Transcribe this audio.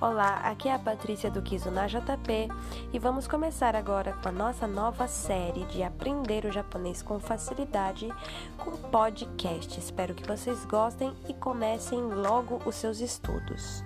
Olá, aqui é a Patrícia do Kizuna JP e vamos começar agora com a nossa nova série de aprender o japonês com facilidade com podcast. Espero que vocês gostem e comecem logo os seus estudos.